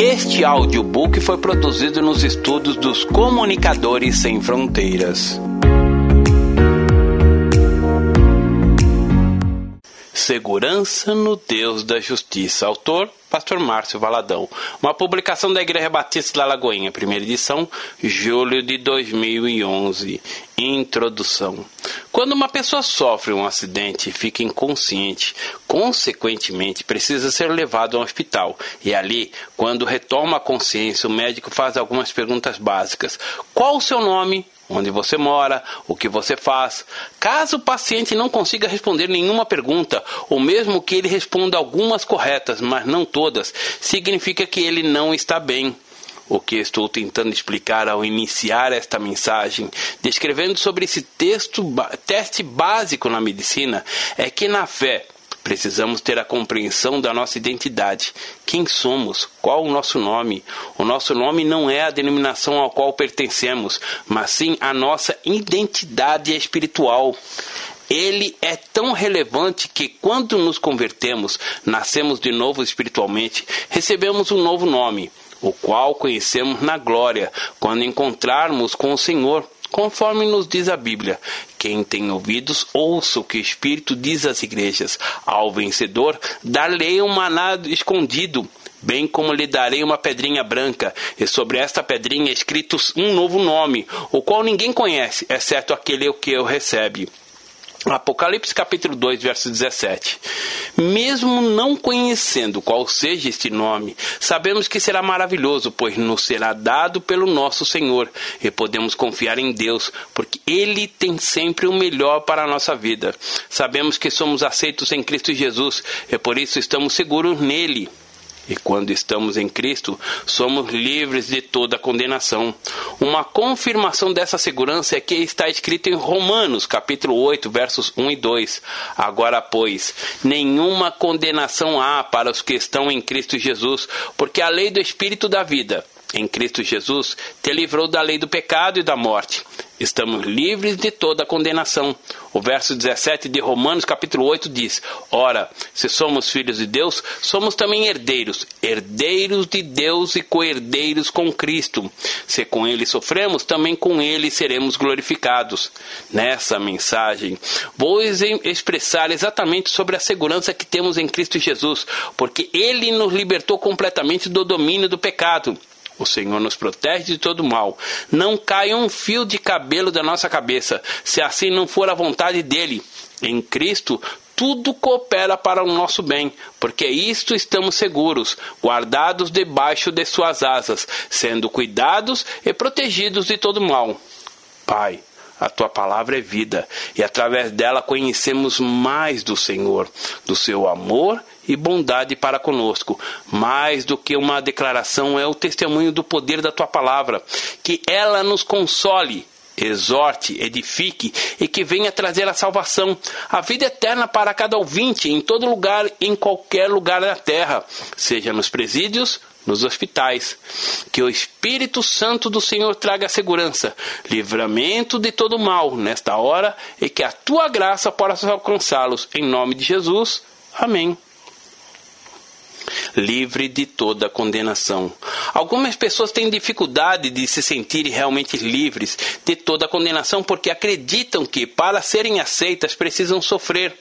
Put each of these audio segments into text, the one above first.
Este audiobook foi produzido nos estudos dos Comunicadores Sem Fronteiras. Segurança no Deus da Justiça. Autor: Pastor Márcio Valadão. Uma publicação da Igreja Batista da Lagoinha, primeira edição, julho de 2011. Introdução. Quando uma pessoa sofre um acidente e fica inconsciente, consequentemente precisa ser levado ao hospital. E ali, quando retoma a consciência, o médico faz algumas perguntas básicas: Qual o seu nome? Onde você mora, o que você faz. Caso o paciente não consiga responder nenhuma pergunta, ou mesmo que ele responda algumas corretas, mas não todas, significa que ele não está bem. O que estou tentando explicar ao iniciar esta mensagem, descrevendo sobre esse texto, teste básico na medicina, é que na fé Precisamos ter a compreensão da nossa identidade. Quem somos? Qual o nosso nome? O nosso nome não é a denominação ao qual pertencemos, mas sim a nossa identidade espiritual. Ele é tão relevante que, quando nos convertemos, nascemos de novo espiritualmente, recebemos um novo nome, o qual conhecemos na glória, quando encontrarmos com o Senhor. Conforme nos diz a Bíblia, quem tem ouvidos, ouça o que o Espírito diz às igrejas. Ao vencedor, dar-lhe um maná escondido, bem como lhe darei uma pedrinha branca, e sobre esta pedrinha escrito um novo nome, o qual ninguém conhece, exceto aquele que o recebe. Apocalipse capítulo 2, verso 17. Mesmo não conhecendo qual seja este nome, sabemos que será maravilhoso, pois nos será dado pelo nosso Senhor, e podemos confiar em Deus, porque Ele tem sempre o melhor para a nossa vida. Sabemos que somos aceitos em Cristo Jesus, e por isso estamos seguros nele. E quando estamos em Cristo, somos livres de toda condenação. Uma confirmação dessa segurança é que está escrito em Romanos, capítulo 8, versos 1 e 2. Agora, pois, nenhuma condenação há para os que estão em Cristo Jesus, porque a lei do Espírito da vida em Cristo Jesus, te livrou da lei do pecado e da morte. Estamos livres de toda condenação. O verso 17 de Romanos, capítulo 8, diz: Ora, se somos filhos de Deus, somos também herdeiros, herdeiros de Deus e co-herdeiros com Cristo. Se com Ele sofremos, também com Ele seremos glorificados. Nessa mensagem, vou expressar exatamente sobre a segurança que temos em Cristo Jesus, porque Ele nos libertou completamente do domínio do pecado. O Senhor nos protege de todo mal. Não caia um fio de cabelo da nossa cabeça, se assim não for a vontade dele. Em Cristo, tudo coopera para o nosso bem, porque isto estamos seguros, guardados debaixo de suas asas, sendo cuidados e protegidos de todo mal. Pai, a tua palavra é vida, e através dela conhecemos mais do Senhor, do seu amor e bondade para conosco. Mais do que uma declaração, é o testemunho do poder da tua palavra. Que ela nos console exorte, edifique e que venha trazer a salvação, a vida eterna para cada ouvinte, em todo lugar, em qualquer lugar da terra, seja nos presídios, nos hospitais. Que o Espírito Santo do Senhor traga segurança, livramento de todo mal nesta hora e que a tua graça possa alcançá-los. Em nome de Jesus. Amém livre de toda condenação. Algumas pessoas têm dificuldade de se sentirem realmente livres de toda condenação porque acreditam que, para serem aceitas, precisam sofrer.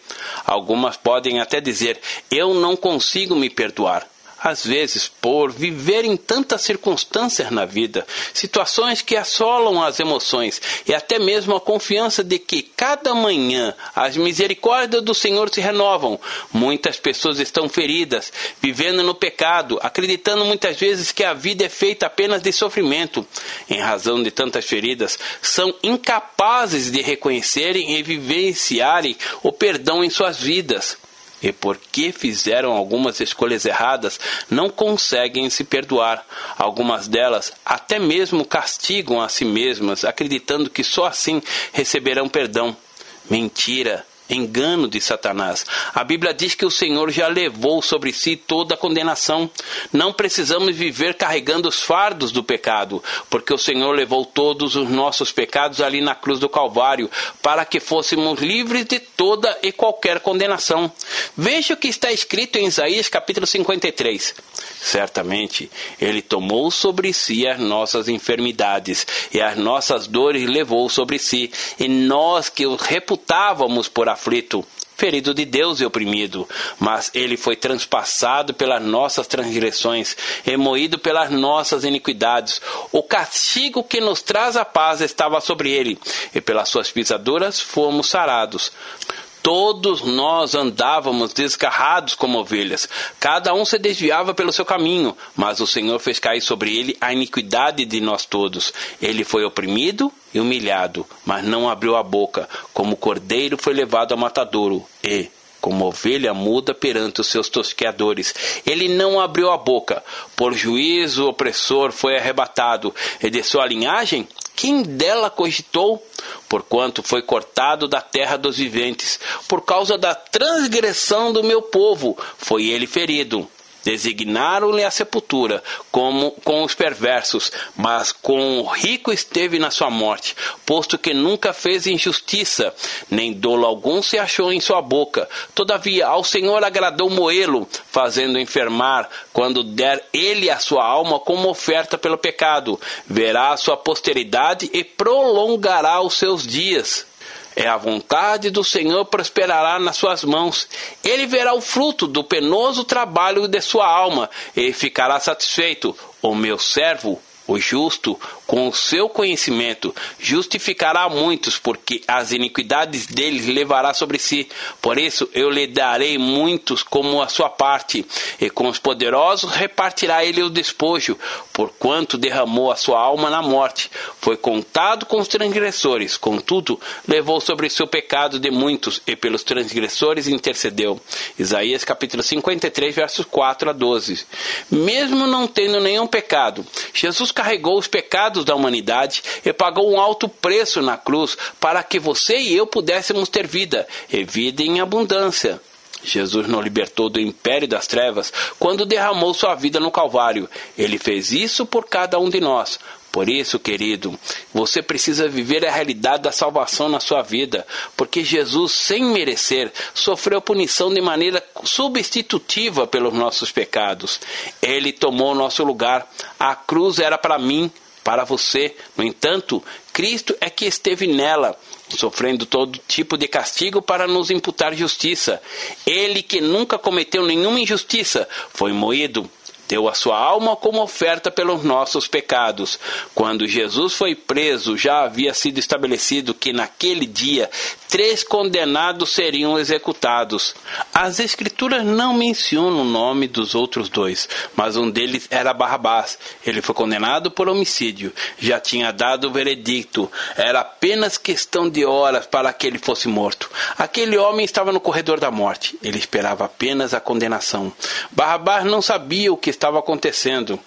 Algumas podem até dizer: Eu não consigo me perdoar às vezes por viver em tantas circunstâncias na vida, situações que assolam as emoções e até mesmo a confiança de que cada manhã as misericórdias do Senhor se renovam. Muitas pessoas estão feridas, vivendo no pecado, acreditando muitas vezes que a vida é feita apenas de sofrimento. Em razão de tantas feridas, são incapazes de reconhecerem e vivenciarem o perdão em suas vidas e porque fizeram algumas escolhas erradas, não conseguem se perdoar. Algumas delas até mesmo castigam a si mesmas, acreditando que só assim receberão perdão. Mentira! Engano de Satanás. A Bíblia diz que o Senhor já levou sobre si toda a condenação. Não precisamos viver carregando os fardos do pecado, porque o Senhor levou todos os nossos pecados ali na cruz do Calvário, para que fôssemos livres de toda e qualquer condenação. Veja o que está escrito em Isaías capítulo 53. Certamente, ele tomou sobre si as nossas enfermidades e as nossas dores levou sobre si, e nós que o reputávamos por aflito, ferido de Deus e oprimido, mas ele foi transpassado pelas nossas transgressões, remoído pelas nossas iniquidades. O castigo que nos traz a paz estava sobre ele, e pelas suas pisaduras fomos sarados. Todos nós andávamos desgarrados como ovelhas, cada um se desviava pelo seu caminho, mas o Senhor fez cair sobre ele a iniquidade de nós todos. Ele foi oprimido e humilhado, mas não abriu a boca, como cordeiro foi levado a matadouro, e, como ovelha muda perante os seus tosqueadores. Ele não abriu a boca, por juízo opressor foi arrebatado, e de sua linhagem quem dela cogitou? Porquanto foi cortado da terra dos viventes, por causa da transgressão do meu povo, foi ele ferido. Designaram-lhe a sepultura como com os perversos, mas com o rico esteve na sua morte, posto que nunca fez injustiça, nem dolo algum se achou em sua boca. Todavia, ao Senhor agradou moê-lo, fazendo enfermar, quando der ele a sua alma como oferta pelo pecado. Verá a sua posteridade e prolongará os seus dias. É a vontade do Senhor prosperará nas suas mãos. Ele verá o fruto do penoso trabalho de sua alma e ficará satisfeito. O meu servo o justo, com o seu conhecimento, justificará muitos, porque as iniquidades deles levará sobre si. Por isso eu lhe darei muitos como a sua parte, e com os poderosos repartirá ele o despojo, porquanto derramou a sua alma na morte. Foi contado com os transgressores, contudo, levou sobre o pecado de muitos, e pelos transgressores intercedeu. Isaías capítulo 53, versos 4 a 12. Mesmo não tendo nenhum pecado, Jesus carregou os pecados da humanidade e pagou um alto preço na cruz para que você e eu pudéssemos ter vida, e vida em abundância. Jesus nos libertou do império das trevas quando derramou sua vida no Calvário. Ele fez isso por cada um de nós. Por isso, querido, você precisa viver a realidade da salvação na sua vida, porque Jesus, sem merecer, sofreu punição de maneira substitutiva pelos nossos pecados. Ele tomou nosso lugar. A cruz era para mim, para você. No entanto, Cristo é que esteve nela, sofrendo todo tipo de castigo para nos imputar justiça. Ele que nunca cometeu nenhuma injustiça foi moído deu a sua alma como oferta pelos nossos pecados. Quando Jesus foi preso, já havia sido estabelecido que naquele dia três condenados seriam executados. As Escrituras não mencionam o nome dos outros dois, mas um deles era Barrabás. Ele foi condenado por homicídio, já tinha dado o veredicto, era apenas questão de horas para que ele fosse morto. Aquele homem estava no corredor da morte, ele esperava apenas a condenação. Barrabás não sabia o que estava acontecendo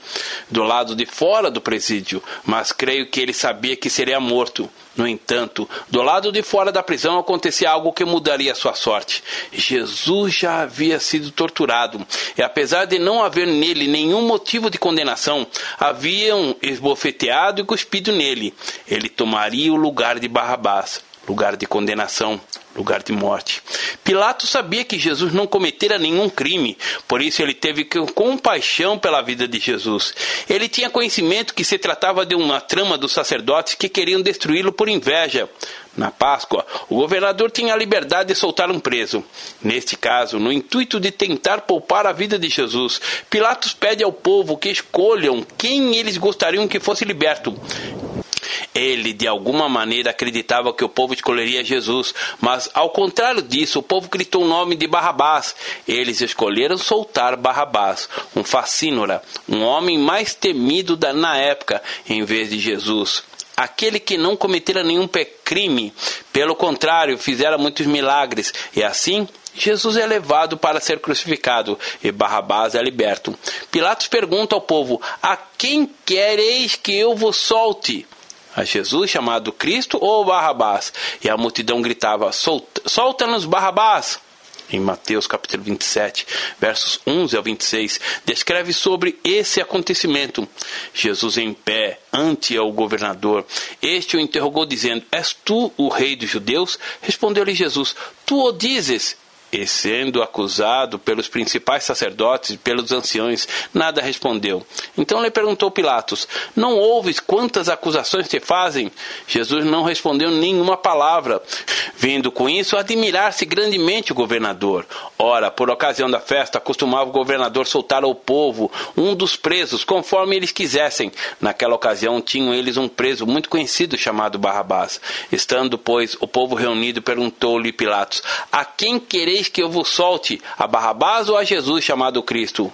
do lado de fora do presídio, mas creio que ele sabia que seria morto. No entanto, do lado de fora da prisão acontecia algo que mudaria sua sorte. Jesus já havia sido torturado, e apesar de não haver nele nenhum motivo de condenação, haviam esbofeteado e cuspido nele. Ele tomaria o lugar de Barrabás lugar de condenação, lugar de morte. Pilatos sabia que Jesus não cometera nenhum crime, por isso ele teve compaixão pela vida de Jesus. Ele tinha conhecimento que se tratava de uma trama dos sacerdotes que queriam destruí-lo por inveja. Na Páscoa, o governador tinha a liberdade de soltar um preso. Neste caso, no intuito de tentar poupar a vida de Jesus, Pilatos pede ao povo que escolham quem eles gostariam que fosse liberto. Ele, de alguma maneira, acreditava que o povo escolheria Jesus, mas, ao contrário disso, o povo gritou o nome de Barrabás. Eles escolheram soltar Barrabás, um facínora, um homem mais temido da, na época, em vez de Jesus aquele que não cometera nenhum crime, pelo contrário, fizera muitos milagres, e assim Jesus é levado para ser crucificado e Barrabás é liberto. Pilatos pergunta ao povo: A quem quereis que eu vos solte? A Jesus chamado Cristo ou Barrabás? E a multidão gritava: Solta-nos Barrabás! em Mateus capítulo 27, versos 11 ao 26, descreve sobre esse acontecimento. Jesus em pé, ante o governador, este o interrogou dizendo: És tu o rei dos judeus? Respondeu-lhe Jesus: Tu o dizes. E sendo acusado pelos principais sacerdotes e pelos anciões, nada respondeu. Então lhe perguntou Pilatos: Não ouves quantas acusações te fazem? Jesus não respondeu nenhuma palavra, vindo com isso admirar-se grandemente o governador. Ora, por ocasião da festa, costumava o governador soltar ao povo um dos presos, conforme eles quisessem. Naquela ocasião, tinham eles um preso muito conhecido chamado Barrabás. Estando, pois, o povo reunido, perguntou-lhe Pilatos: A quem quereis quereis que eu vos solte a Barrabás ou a Jesus chamado Cristo?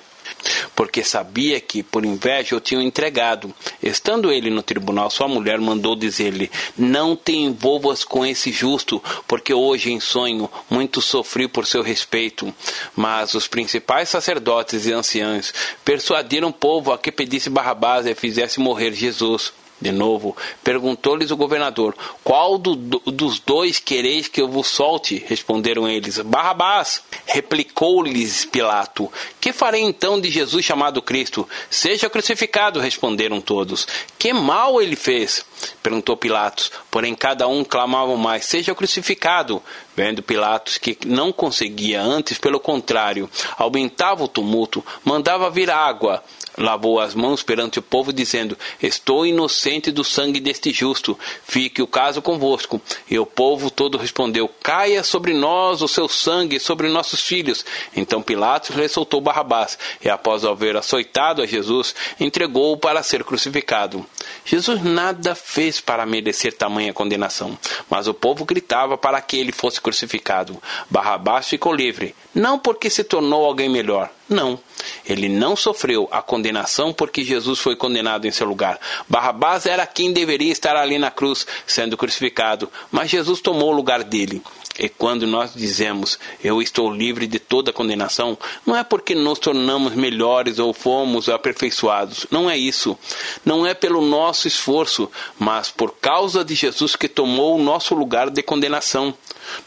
Porque sabia que, por inveja, o tinham entregado. Estando ele no tribunal, sua mulher mandou dizer-lhe: Não te envolvas com esse justo, porque hoje em sonho muito sofri por seu respeito. Mas os principais sacerdotes e anciãos persuadiram o povo a que pedisse Barrabás e fizesse morrer Jesus. De novo, perguntou-lhes o governador: Qual do, do, dos dois quereis que eu vos solte? Responderam eles: Barrabás. Replicou-lhes Pilato: Que farei então de Jesus chamado Cristo? Seja crucificado, responderam todos. Que mal ele fez? Perguntou Pilatos. Porém, cada um clamava mais: Seja crucificado. Vendo Pilatos que não conseguia, antes, pelo contrário, aumentava o tumulto, mandava vir água lavou as mãos perante o povo, dizendo: Estou inocente do sangue deste justo, fique o caso convosco. E o povo todo respondeu: Caia sobre nós o seu sangue, sobre nossos filhos. Então Pilatos lhe Barrabás, e após haver açoitado a Jesus, entregou-o para ser crucificado. Jesus nada fez para merecer tamanha condenação, mas o povo gritava para que ele fosse crucificado. Barrabás ficou livre, não porque se tornou alguém melhor, não. Ele não sofreu a condenação porque Jesus foi condenado em seu lugar. Barrabás era quem deveria estar ali na cruz, sendo crucificado, mas Jesus tomou o lugar dele. E quando nós dizemos eu estou livre de toda condenação, não é porque nos tornamos melhores ou fomos aperfeiçoados. Não é isso. Não é pelo nosso esforço, mas por causa de Jesus que tomou o nosso lugar de condenação.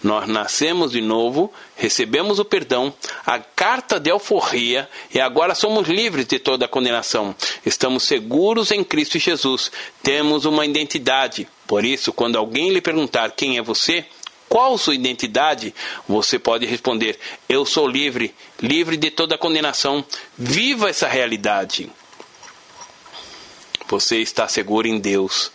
Nós nascemos de novo, recebemos o perdão, a carta de alforria e agora somos livres de toda condenação. Estamos seguros em Cristo Jesus. Temos uma identidade. Por isso, quando alguém lhe perguntar quem é você, qual sua identidade? Você pode responder: Eu sou livre, livre de toda condenação. Viva essa realidade. Você está seguro em Deus.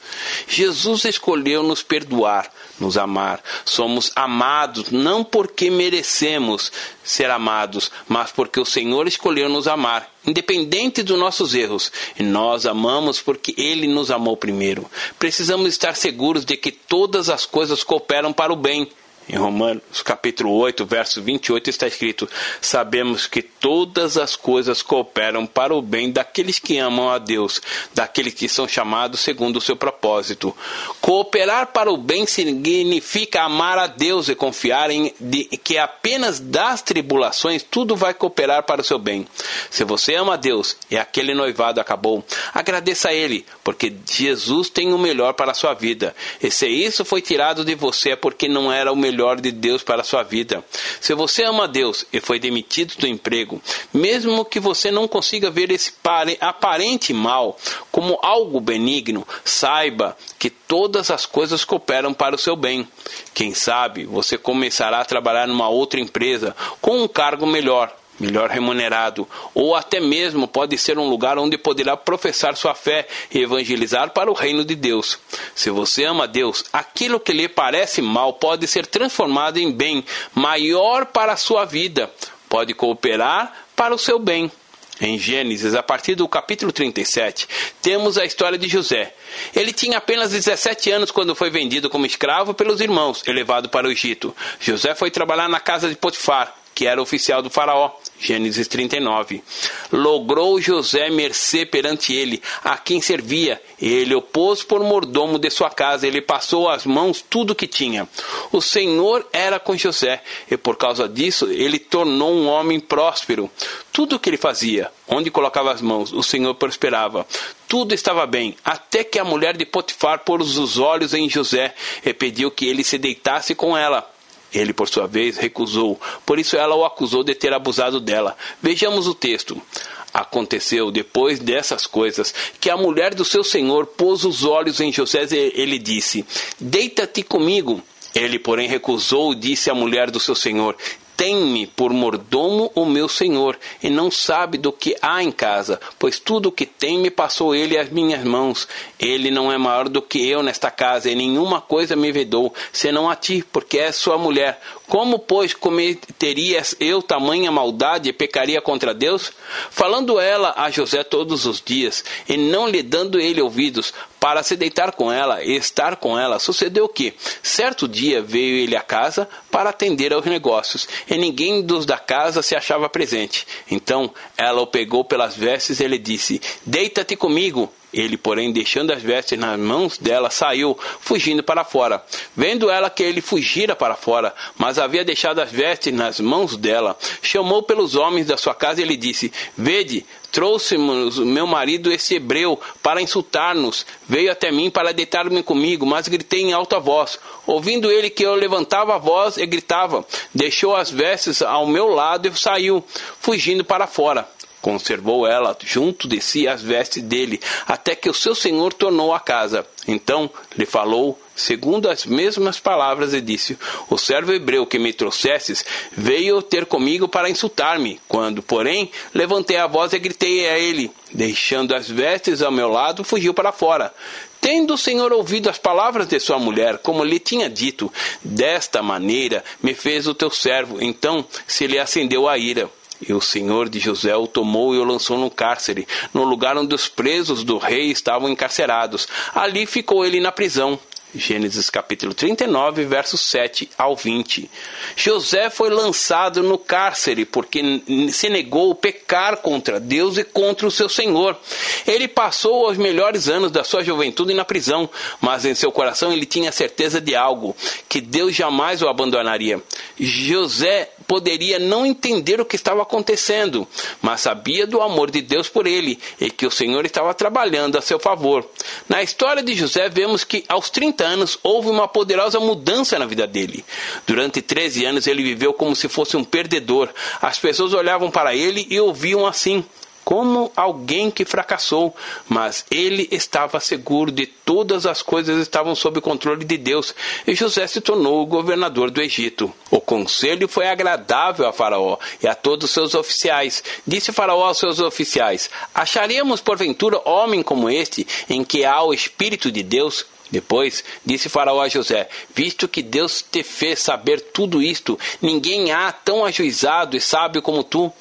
Jesus escolheu nos perdoar, nos amar. Somos amados não porque merecemos ser amados, mas porque o Senhor escolheu nos amar, independente dos nossos erros. E nós amamos porque Ele nos amou primeiro. Precisamos estar seguros de que todas as coisas cooperam para o bem em Romanos capítulo 8, verso 28 está escrito: Sabemos que todas as coisas cooperam para o bem daqueles que amam a Deus, daqueles que são chamados segundo o seu propósito. Cooperar para o bem significa amar a Deus e confiar em de, que apenas das tribulações tudo vai cooperar para o seu bem. Se você ama a Deus e aquele noivado acabou, agradeça a Ele, porque Jesus tem o melhor para a sua vida. E se isso foi tirado de você é porque não era o melhor melhor de Deus para a sua vida. Se você ama Deus e foi demitido do emprego, mesmo que você não consiga ver esse aparente mal como algo benigno, saiba que todas as coisas cooperam para o seu bem. Quem sabe você começará a trabalhar numa outra empresa com um cargo melhor melhor remunerado, ou até mesmo pode ser um lugar onde poderá professar sua fé e evangelizar para o reino de Deus. Se você ama Deus, aquilo que lhe parece mal pode ser transformado em bem maior para a sua vida, pode cooperar para o seu bem. Em Gênesis, a partir do capítulo 37, temos a história de José. Ele tinha apenas 17 anos quando foi vendido como escravo pelos irmãos e levado para o Egito. José foi trabalhar na casa de Potifar, que era oficial do faraó. Gênesis 39. Logrou José mercê perante ele, a quem servia. Ele o pôs por mordomo de sua casa, ele passou às mãos tudo que tinha. O Senhor era com José, e por causa disso ele tornou um homem próspero. Tudo o que ele fazia, onde colocava as mãos, o Senhor prosperava. Tudo estava bem, até que a mulher de Potifar pôs os olhos em José e pediu que ele se deitasse com ela. Ele, por sua vez, recusou, por isso ela o acusou de ter abusado dela. Vejamos o texto. Aconteceu depois dessas coisas que a mulher do seu senhor pôs os olhos em José e ele disse: Deita-te comigo. Ele, porém, recusou e disse à mulher do seu senhor: tem-me por mordomo o meu senhor, e não sabe do que há em casa, pois tudo o que tem me passou ele às minhas mãos. Ele não é maior do que eu nesta casa, e nenhuma coisa me vedou, senão a ti, porque és sua mulher. Como, pois, cometerias eu tamanha maldade e pecaria contra Deus? Falando ela a José todos os dias, e não lhe dando ele ouvidos, para se deitar com ela e estar com ela, sucedeu que, certo dia, veio ele à casa para atender aos negócios, e ninguém dos da casa se achava presente. Então ela o pegou pelas vestes e lhe disse: Deita-te comigo. Ele, porém, deixando as vestes nas mãos dela, saiu, fugindo para fora. Vendo ela que ele fugira para fora, mas havia deixado as vestes nas mãos dela, chamou pelos homens da sua casa e lhe disse: Vede, trouxe-nos meu marido esse hebreu para insultar-nos. Veio até mim para deitar-me comigo, mas gritei em alta voz. Ouvindo ele que eu levantava a voz e gritava, deixou as vestes ao meu lado e saiu, fugindo para fora. Conservou ela junto de si as vestes dele, até que o seu senhor tornou a casa. Então lhe falou, segundo as mesmas palavras, e disse: O servo hebreu que me trouxesses veio ter comigo para insultar-me. Quando, porém, levantei a voz e gritei a ele, deixando as vestes ao meu lado, fugiu para fora. Tendo o Senhor ouvido as palavras de sua mulher, como lhe tinha dito, desta maneira me fez o teu servo. Então se lhe acendeu a ira. E o senhor de José o tomou e o lançou no cárcere, no lugar onde os presos do rei estavam encarcerados. Ali ficou ele na prisão. Gênesis capítulo 39, versos 7 ao 20. José foi lançado no cárcere porque se negou pecar contra Deus e contra o seu Senhor. Ele passou os melhores anos da sua juventude na prisão, mas em seu coração ele tinha certeza de algo, que Deus jamais o abandonaria. José poderia não entender o que estava acontecendo, mas sabia do amor de Deus por ele e que o Senhor estava trabalhando a seu favor. Na história de José, vemos que aos 30 anos houve uma poderosa mudança na vida dele. Durante 13 anos ele viveu como se fosse um perdedor. As pessoas olhavam para ele e ouviam assim: como alguém que fracassou, mas ele estava seguro de todas as coisas estavam sob controle de Deus, e José se tornou o governador do Egito. O conselho foi agradável a Faraó e a todos os seus oficiais. Disse Faraó aos seus oficiais: Acharíamos porventura homem como este, em que há o Espírito de Deus? Depois disse Faraó a José: Visto que Deus te fez saber tudo isto, ninguém há tão ajuizado e sábio como tu.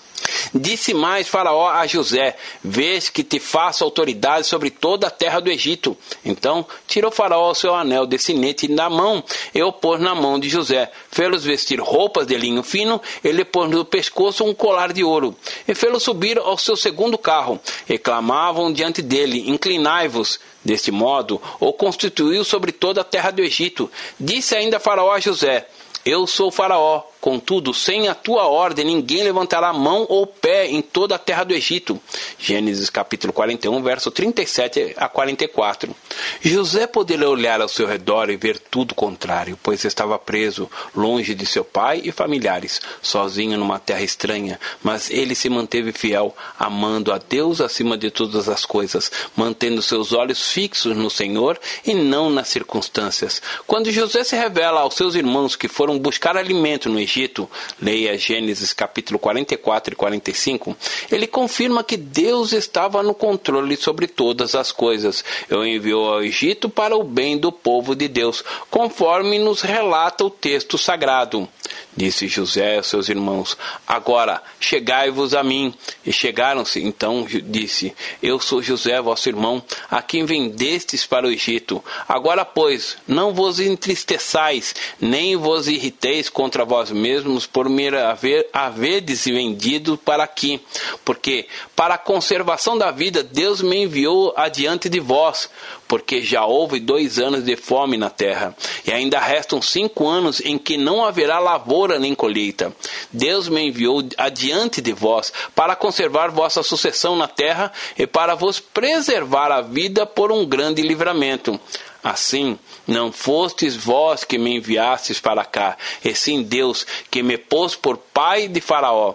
Disse mais Faraó a José: Vês que te faço autoridade sobre toda a terra do Egito. Então tirou Faraó o seu anel de sinete da mão e o pôs na mão de José. Fê-los vestir roupas de linho fino, ele pôs no pescoço um colar de ouro. E fê-los subir ao seu segundo carro. E clamavam diante dele: Inclinai-vos. Deste modo, o constituiu sobre toda a terra do Egito. Disse ainda Faraó a José: Eu sou Faraó Contudo, sem a tua ordem, ninguém levantará mão ou pé em toda a terra do Egito. Gênesis capítulo 41, verso 37 a 44. José poderia olhar ao seu redor e ver tudo contrário, pois estava preso, longe de seu pai e familiares, sozinho numa terra estranha, mas ele se manteve fiel, amando a Deus acima de todas as coisas, mantendo seus olhos fixos no Senhor e não nas circunstâncias. Quando José se revela aos seus irmãos que foram buscar alimento no Egito, Egito, leia Gênesis capítulo 44 e 45, ele confirma que Deus estava no controle sobre todas as coisas. Eu enviou ao Egito para o bem do povo de Deus, conforme nos relata o texto sagrado. Disse José aos seus irmãos: Agora chegai-vos a mim. E chegaram-se. Então disse: Eu sou José, vosso irmão, a quem vendestes para o Egito. Agora, pois, não vos entristeçais, nem vos irriteis contra vós mesmos por me haver, haverdes vendido para aqui. Porque, para a conservação da vida, Deus me enviou adiante de vós porque já houve dois anos de fome na terra, e ainda restam cinco anos em que não haverá lavoura nem colheita. Deus me enviou adiante de vós para conservar vossa sucessão na terra e para vos preservar a vida por um grande livramento. Assim, não fostes vós que me enviastes para cá, e sim Deus que me pôs por pai de Faraó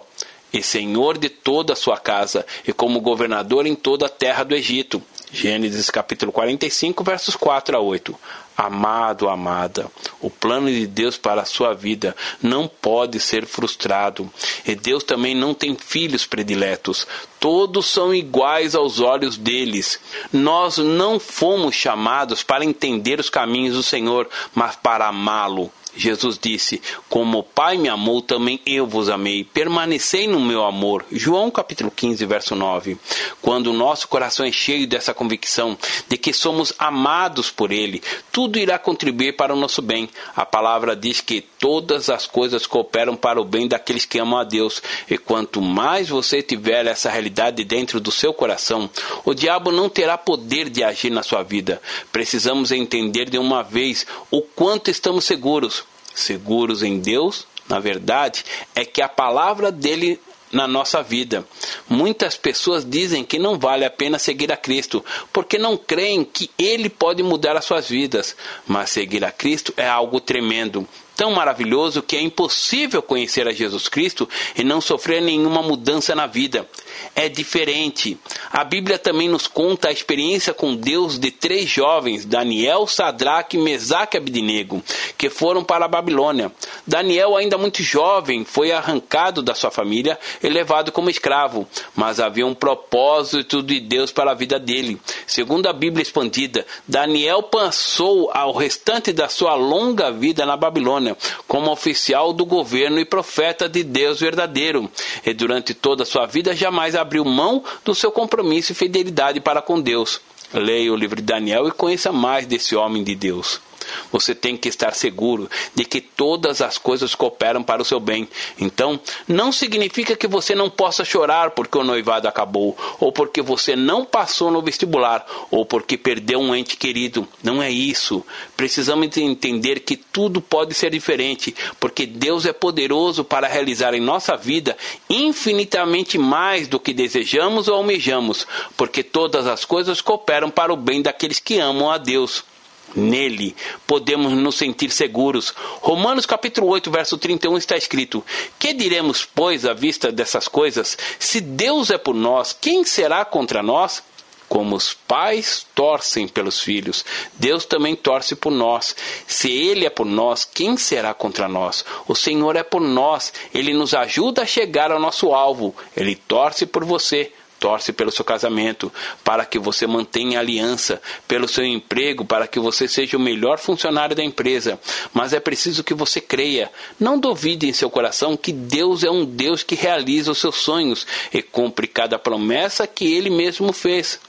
e senhor de toda a sua casa, e como governador em toda a terra do Egito. Gênesis capítulo 45, versos 4 a 8. Amado, amada, o plano de Deus para a sua vida não pode ser frustrado. E Deus também não tem filhos prediletos. Todos são iguais aos olhos deles. Nós não fomos chamados para entender os caminhos do Senhor, mas para amá-lo Jesus disse: Como o Pai me amou, também eu vos amei. Permanecei no meu amor. João capítulo 15, verso 9. Quando o nosso coração é cheio dessa convicção de que somos amados por Ele, tudo irá contribuir para o nosso bem. A palavra diz que todas as coisas cooperam para o bem daqueles que amam a Deus. E quanto mais você tiver essa realidade dentro do seu coração, o diabo não terá poder de agir na sua vida. Precisamos entender de uma vez o quanto estamos seguros seguros em Deus, na verdade, é que a palavra dele na nossa vida. Muitas pessoas dizem que não vale a pena seguir a Cristo, porque não creem que Ele pode mudar as suas vidas. Mas seguir a Cristo é algo tremendo tão maravilhoso que é impossível conhecer a Jesus Cristo e não sofrer nenhuma mudança na vida. É diferente. A Bíblia também nos conta a experiência com Deus de três jovens, Daniel, Sadraque, Mesaque e Abidnego, que foram para a Babilônia. Daniel, ainda muito jovem, foi arrancado da sua família e levado como escravo, mas havia um propósito de Deus para a vida dele. Segundo a Bíblia expandida, Daniel passou ao restante da sua longa vida na Babilônia como oficial do governo e profeta de Deus verdadeiro, e durante toda a sua vida jamais abriu mão do seu compromisso e fidelidade para com Deus. Leia o livro de Daniel e conheça mais desse homem de Deus. Você tem que estar seguro de que todas as coisas cooperam para o seu bem. Então, não significa que você não possa chorar porque o noivado acabou, ou porque você não passou no vestibular, ou porque perdeu um ente querido. Não é isso. Precisamos entender que tudo pode ser diferente, porque Deus é poderoso para realizar em nossa vida infinitamente mais do que desejamos ou almejamos, porque todas as coisas cooperam para o bem daqueles que amam a Deus. Nele podemos nos sentir seguros. Romanos capítulo 8, verso 31 está escrito: Que diremos, pois, à vista dessas coisas? Se Deus é por nós, quem será contra nós? Como os pais torcem pelos filhos, Deus também torce por nós. Se Ele é por nós, quem será contra nós? O Senhor é por nós, Ele nos ajuda a chegar ao nosso alvo, Ele torce por você torce pelo seu casamento, para que você mantenha aliança, pelo seu emprego, para que você seja o melhor funcionário da empresa. Mas é preciso que você creia. Não duvide em seu coração que Deus é um Deus que realiza os seus sonhos e cumpre cada promessa que ele mesmo fez.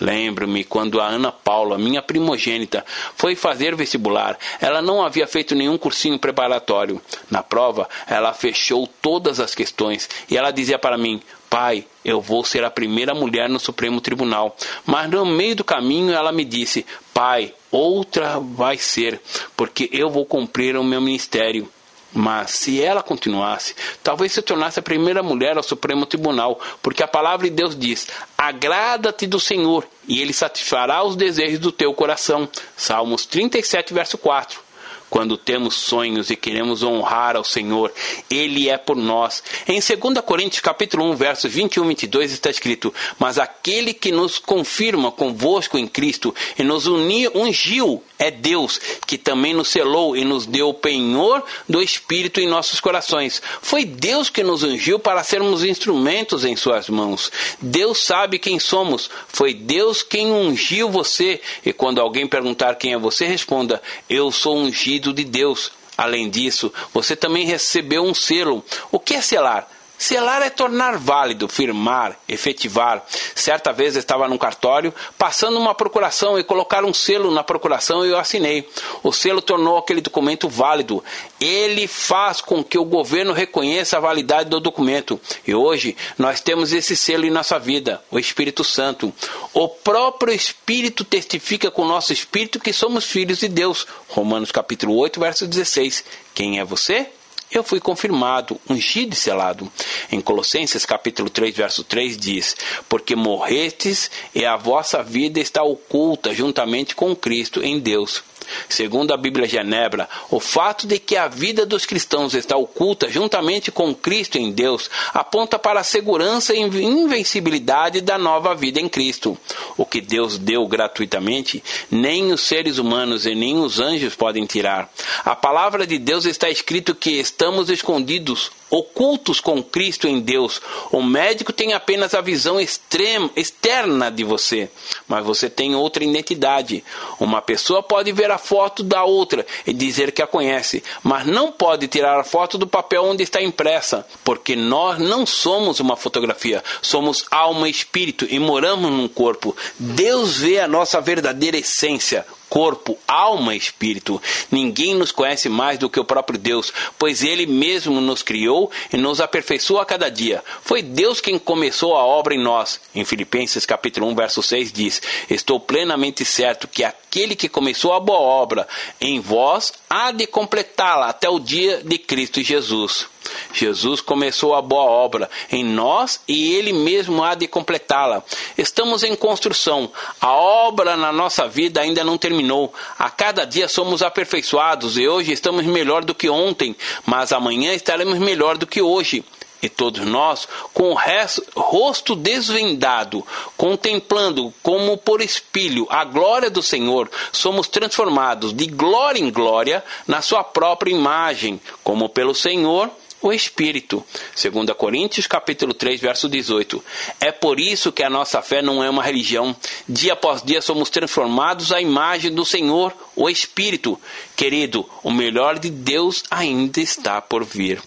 Lembro-me quando a Ana Paula, minha primogênita, foi fazer vestibular. Ela não havia feito nenhum cursinho preparatório. Na prova, ela fechou todas as questões e ela dizia para mim: Pai, eu vou ser a primeira mulher no Supremo Tribunal. Mas no meio do caminho ela me disse: Pai, outra vai ser, porque eu vou cumprir o meu ministério. Mas se ela continuasse, talvez se tornasse a primeira mulher ao Supremo Tribunal, porque a palavra de Deus diz: Agrada-te do Senhor, e ele satisfará os desejos do teu coração. Salmos 37, verso 4. Quando temos sonhos e queremos honrar ao Senhor, Ele é por nós. Em 2 Coríntios capítulo 1, versos 21 e 22 está escrito, Mas aquele que nos confirma convosco em Cristo e nos ungiu é Deus, que também nos selou e nos deu o penhor do Espírito em nossos corações. Foi Deus que nos ungiu para sermos instrumentos em suas mãos. Deus sabe quem somos. Foi Deus quem ungiu você. E quando alguém perguntar quem é você, responda, eu sou ungido ungido de Deus. Além disso, você também recebeu um selo. O que é selar? Selar é tornar válido, firmar, efetivar. Certa vez estava num cartório, passando uma procuração e colocar um selo na procuração e eu assinei. O selo tornou aquele documento válido. Ele faz com que o governo reconheça a validade do documento. E hoje nós temos esse selo em nossa vida, o Espírito Santo. O próprio Espírito testifica com o nosso espírito que somos filhos de Deus. Romanos capítulo 8, verso 16. Quem é você? Eu fui confirmado, ungido e selado. Em Colossenses capítulo 3, verso 3 diz: Porque morrestes e a vossa vida está oculta juntamente com Cristo em Deus. Segundo a Bíblia Genebra, o fato de que a vida dos cristãos está oculta juntamente com Cristo em Deus aponta para a segurança e invencibilidade da nova vida em Cristo. O que Deus deu gratuitamente, nem os seres humanos e nem os anjos podem tirar. A palavra de Deus está escrito que estamos escondidos ocultos com Cristo em Deus. O médico tem apenas a visão extrema, externa de você, mas você tem outra identidade. Uma pessoa pode ver a foto da outra e dizer que a conhece, mas não pode tirar a foto do papel onde está impressa, porque nós não somos uma fotografia, somos alma e espírito e moramos num corpo. Deus vê a nossa verdadeira essência, corpo, alma e espírito. Ninguém nos conhece mais do que o próprio Deus, pois Ele mesmo nos criou e nos aperfeiçoa a cada dia. Foi Deus quem começou a obra em nós. Em Filipenses capítulo 1, verso 6 diz: Estou plenamente certo que aquele que começou a boa obra em vós há de completá-la até o dia de Cristo Jesus. Jesus começou a boa obra em nós e ele mesmo há de completá-la. Estamos em construção. A obra na nossa vida ainda não terminou. A cada dia somos aperfeiçoados e hoje estamos melhor do que ontem, mas amanhã estaremos melhor do que hoje. E todos nós, com o rosto desvendado, contemplando como por espelho a glória do Senhor, somos transformados de glória em glória na sua própria imagem, como pelo Senhor o Espírito. 2 Coríntios capítulo 3, verso 18. É por isso que a nossa fé não é uma religião. Dia após dia somos transformados à imagem do Senhor, o Espírito. Querido, o melhor de Deus ainda está por vir.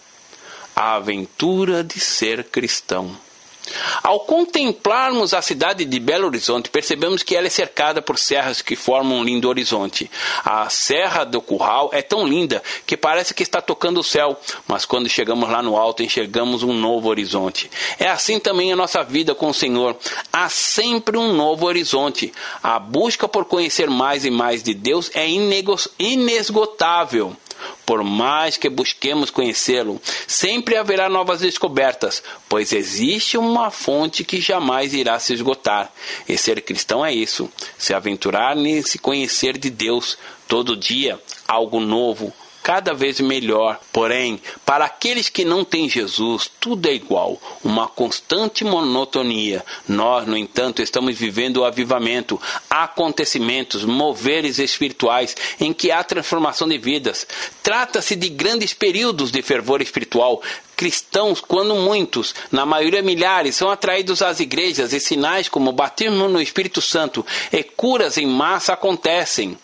A aventura de ser cristão. Ao contemplarmos a cidade de Belo Horizonte, percebemos que ela é cercada por serras que formam um lindo horizonte. A Serra do Curral é tão linda que parece que está tocando o céu, mas quando chegamos lá no alto, enxergamos um novo horizonte. É assim também a nossa vida com o Senhor. Há sempre um novo horizonte. A busca por conhecer mais e mais de Deus é inesgotável. Por mais que busquemos conhecê-lo, sempre haverá novas descobertas, pois existe uma fonte que jamais irá se esgotar. E ser cristão é isso: se aventurar nesse conhecer de Deus todo dia, algo novo, cada vez melhor. Porém, para aqueles que não têm Jesus, tudo é igual, uma constante monotonia. Nós, no entanto, estamos vivendo o avivamento, acontecimentos, moveres espirituais em que há transformação de vidas. Trata-se de grandes períodos de fervor espiritual, cristãos, quando muitos, na maioria milhares, são atraídos às igrejas e sinais como batismo no Espírito Santo e curas em massa acontecem.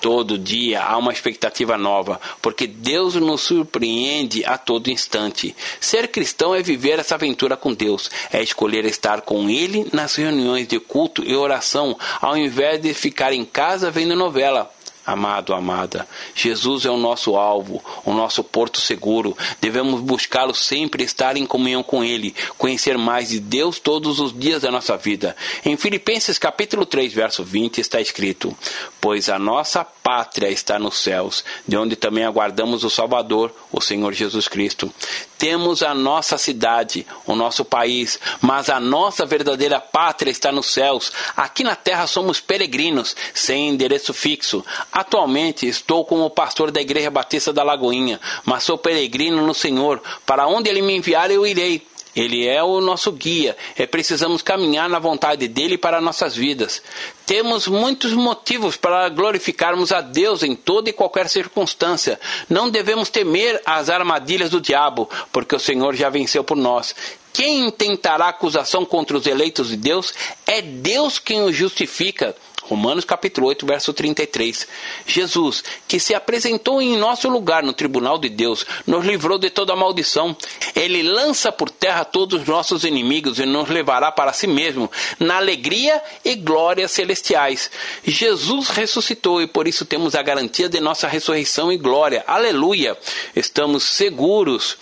Todo dia há uma expectativa nova, porque Deus nos surpreende a todo instante. Ser cristão é viver essa aventura com Deus, é escolher estar com Ele nas reuniões de culto e oração, ao invés de ficar em casa vendo novela. Amado, amada, Jesus é o nosso alvo, o nosso porto seguro. Devemos buscá-lo sempre, estar em comunhão com Ele, conhecer mais de Deus todos os dias da nossa vida. Em Filipenses capítulo 3, verso 20 está escrito: Pois a nossa pátria está nos céus, de onde também aguardamos o Salvador, o Senhor Jesus Cristo. Temos a nossa cidade, o nosso país, mas a nossa verdadeira pátria está nos céus. Aqui na terra somos peregrinos, sem endereço fixo. Atualmente estou como pastor da Igreja Batista da Lagoinha, mas sou peregrino no Senhor. Para onde Ele me enviar, eu irei. Ele é o nosso guia e precisamos caminhar na vontade dele para nossas vidas. Temos muitos motivos para glorificarmos a Deus em toda e qualquer circunstância. Não devemos temer as armadilhas do diabo, porque o Senhor já venceu por nós. Quem intentará acusação contra os eleitos de Deus é Deus quem os justifica. Romanos capítulo 8, verso 33. Jesus, que se apresentou em nosso lugar no tribunal de Deus, nos livrou de toda maldição. Ele lança por terra todos os nossos inimigos e nos levará para si mesmo, na alegria e glória celestiais. Jesus ressuscitou e por isso temos a garantia de nossa ressurreição e glória. Aleluia! Estamos seguros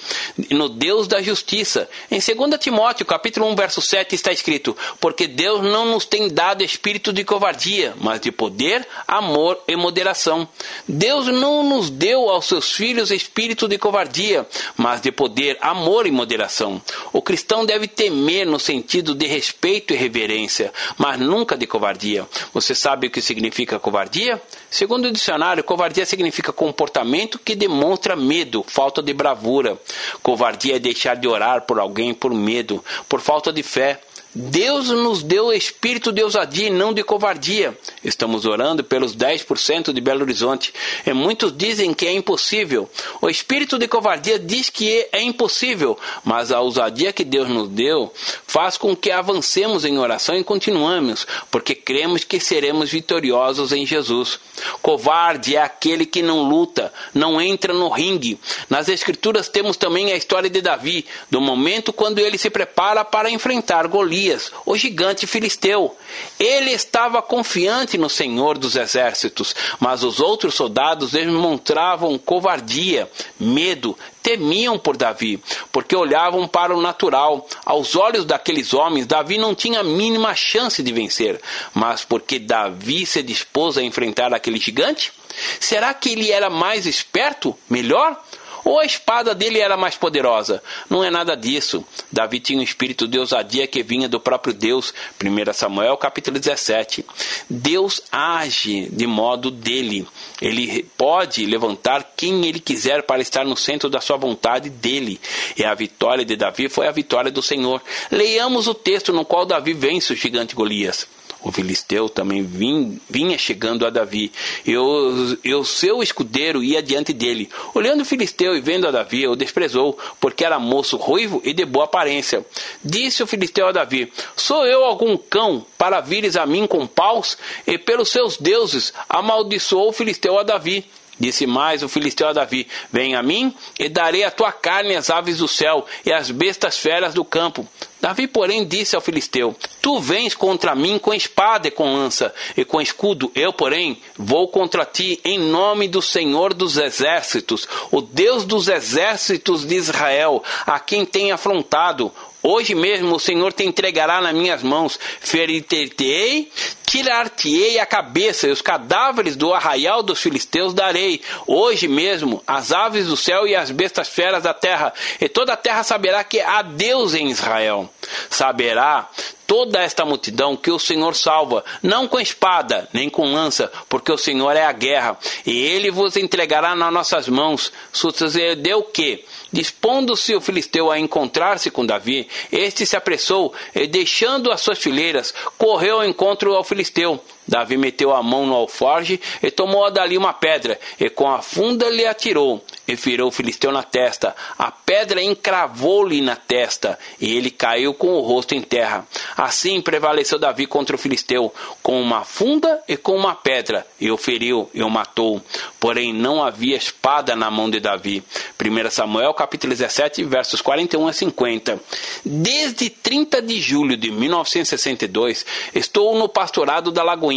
no Deus da justiça. Em 2 Timóteo, capítulo 1, verso 7 está escrito: Porque Deus não nos tem dado espírito de covardia, mas de poder, amor e moderação. Deus não nos deu aos seus filhos espírito de covardia, mas de poder, amor e moderação. O cristão deve temer no sentido de respeito e reverência, mas nunca de covardia. Você sabe o que significa covardia? Segundo o dicionário, covardia significa comportamento que demonstra medo, falta de bravura. Covardia é deixar de orar por alguém por medo, por falta de fé. Deus nos deu espírito de ousadia e não de covardia. Estamos orando pelos 10% de Belo Horizonte. E muitos dizem que é impossível. O espírito de covardia diz que é impossível, mas a ousadia que Deus nos deu faz com que avancemos em oração e continuamos, porque cremos que seremos vitoriosos em Jesus. Covarde é aquele que não luta, não entra no ringue. Nas Escrituras temos também a história de Davi, do momento quando ele se prepara para enfrentar Golias Golias, o gigante filisteu. Ele estava confiante no Senhor dos exércitos, mas os outros soldados demonstravam covardia, medo, temiam por Davi, porque olhavam para o natural. Aos olhos daqueles homens, Davi não tinha a mínima chance de vencer, mas porque Davi se dispôs a enfrentar aquele gigante? Será que ele era mais esperto, melhor? Ou a espada dele era mais poderosa? Não é nada disso. Davi tinha um espírito de ousadia que vinha do próprio Deus. 1 Samuel capítulo 17. Deus age de modo dele. Ele pode levantar quem ele quiser para estar no centro da sua vontade dele. E a vitória de Davi foi a vitória do Senhor. Leiamos o texto no qual Davi vence o gigante Golias. O filisteu também vinha chegando a Davi, e o, seu escudeiro ia diante dele. Olhando o filisteu e vendo a Davi, o desprezou, porque era moço ruivo e de boa aparência. Disse o filisteu a Davi: Sou eu algum cão para vires a mim com paus? E pelos seus deuses amaldiçoou o filisteu a Davi. Disse mais o filisteu a Davi: Vem a mim e darei a tua carne às aves do céu e às bestas feras do campo. Davi, porém, disse ao filisteu: Tu vens contra mim com espada e com lança e com escudo. Eu, porém, vou contra ti em nome do Senhor dos exércitos, o Deus dos exércitos de Israel, a quem tem afrontado. Hoje mesmo o Senhor te entregará nas minhas mãos, ferir-te-ei, tirar-te-ei a cabeça, e os cadáveres do arraial dos filisteus darei. Hoje mesmo as aves do céu e as bestas feras da terra, e toda a terra saberá que há Deus em Israel. Saberá toda esta multidão que o Senhor salva, não com espada, nem com lança, porque o Senhor é a guerra, e ele vos entregará nas nossas mãos. Sucedeu que, Dispondo-se o filisteu a encontrar-se com Davi, este se apressou e, deixando as suas fileiras, correu ao encontro ao filisteu. Davi meteu a mão no alforge e tomou dali uma pedra, e com a funda lhe atirou, e feriu o filisteu na testa. A pedra encravou-lhe na testa, e ele caiu com o rosto em terra. Assim prevaleceu Davi contra o filisteu, com uma funda e com uma pedra, e o feriu e o matou. Porém não havia espada na mão de Davi. 1 Samuel capítulo 17, versos 41 a 50. Desde 30 de julho de 1962, estou no pastorado da Lagoinha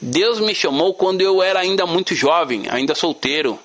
Deus me chamou quando eu era ainda muito jovem, ainda solteiro.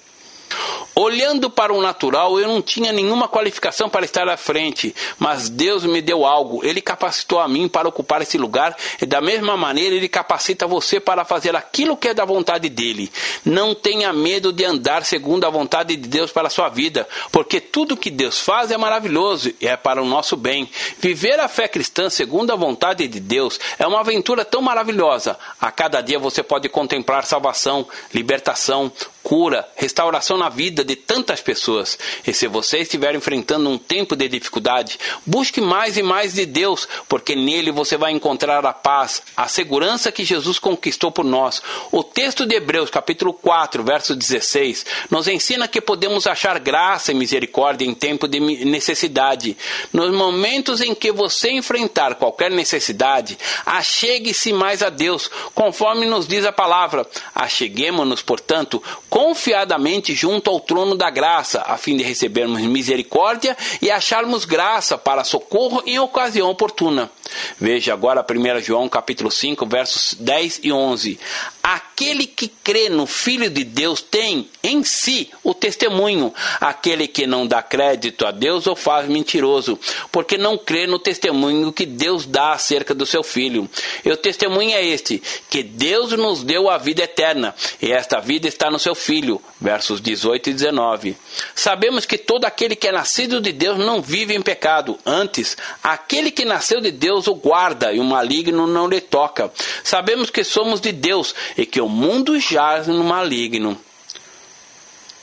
Olhando para o natural, eu não tinha nenhuma qualificação para estar à frente, mas Deus me deu algo. Ele capacitou a mim para ocupar esse lugar e, da mesma maneira, Ele capacita você para fazer aquilo que é da vontade dele. Não tenha medo de andar segundo a vontade de Deus para a sua vida, porque tudo que Deus faz é maravilhoso e é para o nosso bem. Viver a fé cristã segundo a vontade de Deus é uma aventura tão maravilhosa. A cada dia você pode contemplar salvação, libertação, cura, restauração na vida de tantas pessoas. E se você estiver enfrentando um tempo de dificuldade, busque mais e mais de Deus, porque nele você vai encontrar a paz, a segurança que Jesus conquistou por nós. O texto de Hebreus, capítulo 4, verso 16, nos ensina que podemos achar graça e misericórdia em tempo de necessidade. Nos momentos em que você enfrentar qualquer necessidade, achegue-se mais a Deus, conforme nos diz a palavra. Acheguemos-nos, portanto, confiadamente junto ao trono da graça, a fim de recebermos misericórdia e acharmos graça para socorro em ocasião oportuna. Veja agora 1 João capítulo 5, versos 10 e 11. Aquele que crê no Filho de Deus tem em si o testemunho. Aquele que não dá crédito a Deus o faz mentiroso, porque não crê no testemunho que Deus dá acerca do seu Filho. E o testemunho é este: que Deus nos deu a vida eterna, e esta vida está no seu Filho. Versos 18 e 19. Sabemos que todo aquele que é nascido de Deus não vive em pecado. Antes, aquele que nasceu de Deus o guarda e o maligno não lhe toca. Sabemos que somos de Deus e que o mundo jaz no maligno.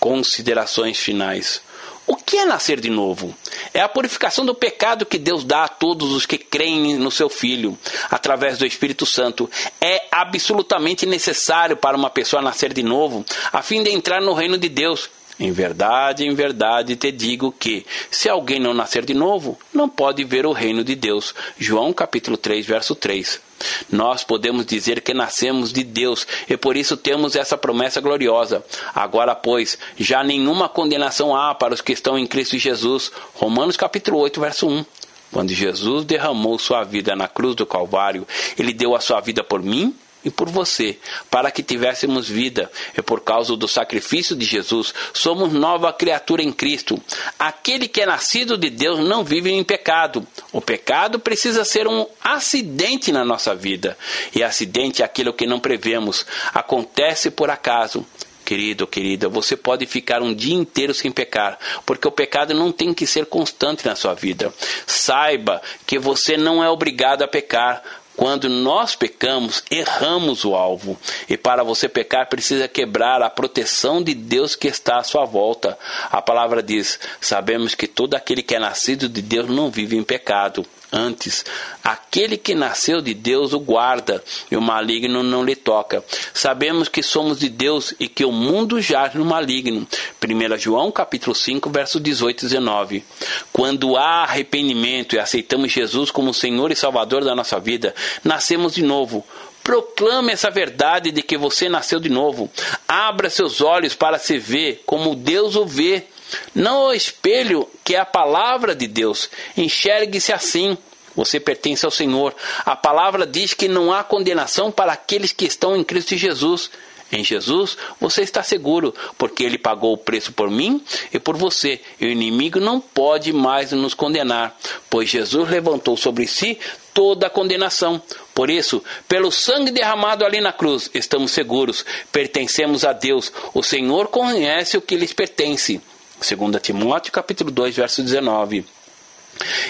Considerações finais. O que é nascer de novo? É a purificação do pecado que Deus dá a todos os que creem no seu Filho, através do Espírito Santo. É absolutamente necessário para uma pessoa nascer de novo, a fim de entrar no reino de Deus. Em verdade, em verdade te digo que, se alguém não nascer de novo, não pode ver o reino de Deus. João capítulo 3, verso 3. Nós podemos dizer que nascemos de Deus e por isso temos essa promessa gloriosa. Agora, pois, já nenhuma condenação há para os que estão em Cristo Jesus. Romanos capítulo 8, verso 1. Quando Jesus derramou sua vida na cruz do Calvário, ele deu a sua vida por mim e por você, para que tivéssemos vida. E por causa do sacrifício de Jesus, somos nova criatura em Cristo. Aquele que é nascido de Deus não vive em pecado. O pecado precisa ser um acidente na nossa vida. E acidente é aquilo que não prevemos. Acontece por acaso. Querido, querida, você pode ficar um dia inteiro sem pecar, porque o pecado não tem que ser constante na sua vida. Saiba que você não é obrigado a pecar, quando nós pecamos, erramos o alvo. E para você pecar, precisa quebrar a proteção de Deus que está à sua volta. A palavra diz: Sabemos que todo aquele que é nascido de Deus não vive em pecado. Antes, aquele que nasceu de Deus o guarda, e o maligno não lhe toca. Sabemos que somos de Deus e que o mundo jaz no maligno. 1 João capítulo 5, verso 18 e 19. Quando há arrependimento e aceitamos Jesus como Senhor e Salvador da nossa vida, nascemos de novo. Proclame essa verdade de que você nasceu de novo. Abra seus olhos para se ver como Deus o vê não o espelho que é a palavra de Deus. Enxergue-se assim. Você pertence ao Senhor. A palavra diz que não há condenação para aqueles que estão em Cristo Jesus. Em Jesus você está seguro, porque Ele pagou o preço por mim e por você. E o inimigo não pode mais nos condenar, pois Jesus levantou sobre si toda a condenação. Por isso, pelo sangue derramado ali na cruz, estamos seguros, pertencemos a Deus. O Senhor conhece o que lhes pertence. 2 Timóteo capítulo 2, verso 19.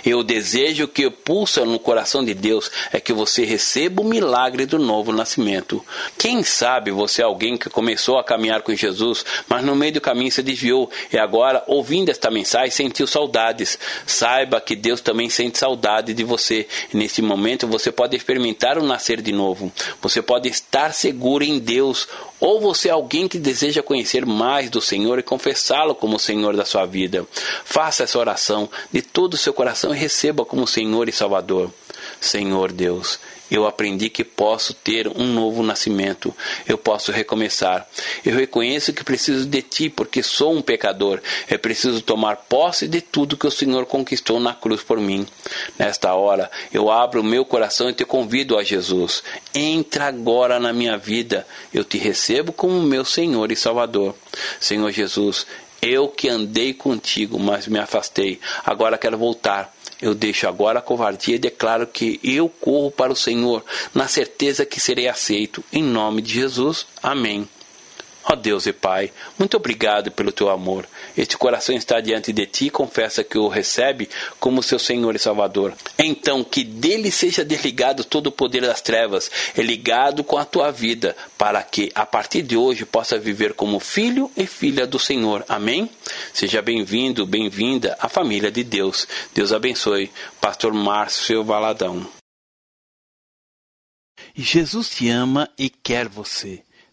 E o desejo que pulsa no coração de Deus é que você receba o milagre do novo nascimento. Quem sabe você é alguém que começou a caminhar com Jesus, mas no meio do caminho se desviou e agora, ouvindo esta mensagem, sentiu saudades. Saiba que Deus também sente saudade de você. E nesse momento você pode experimentar o nascer de novo. Você pode estar seguro em Deus. Ou você é alguém que deseja conhecer mais do Senhor e confessá-lo como o Senhor da sua vida. Faça essa oração de todo o seu coração e receba como Senhor e Salvador. Senhor Deus, eu aprendi que posso ter um novo nascimento, eu posso recomeçar. Eu reconheço que preciso de Ti, porque sou um pecador. É preciso tomar posse de tudo que o Senhor conquistou na cruz por mim. Nesta hora, eu abro o meu coração e te convido a Jesus. Entra agora na minha vida. Eu te recebo como meu Senhor e Salvador. Senhor Jesus, eu que andei contigo, mas me afastei. Agora quero voltar. Eu deixo agora a covardia e declaro que eu corro para o Senhor, na certeza que serei aceito. Em nome de Jesus. Amém. Ó Deus e Pai, muito obrigado pelo teu amor. Este coração está diante de ti e confessa que o recebe como seu Senhor e Salvador. Então, que dele seja desligado todo o poder das trevas e ligado com a tua vida, para que, a partir de hoje, possa viver como filho e filha do Senhor. Amém? Seja bem-vindo, bem-vinda à família de Deus. Deus abençoe. Pastor Márcio Valadão. Jesus te ama e quer você.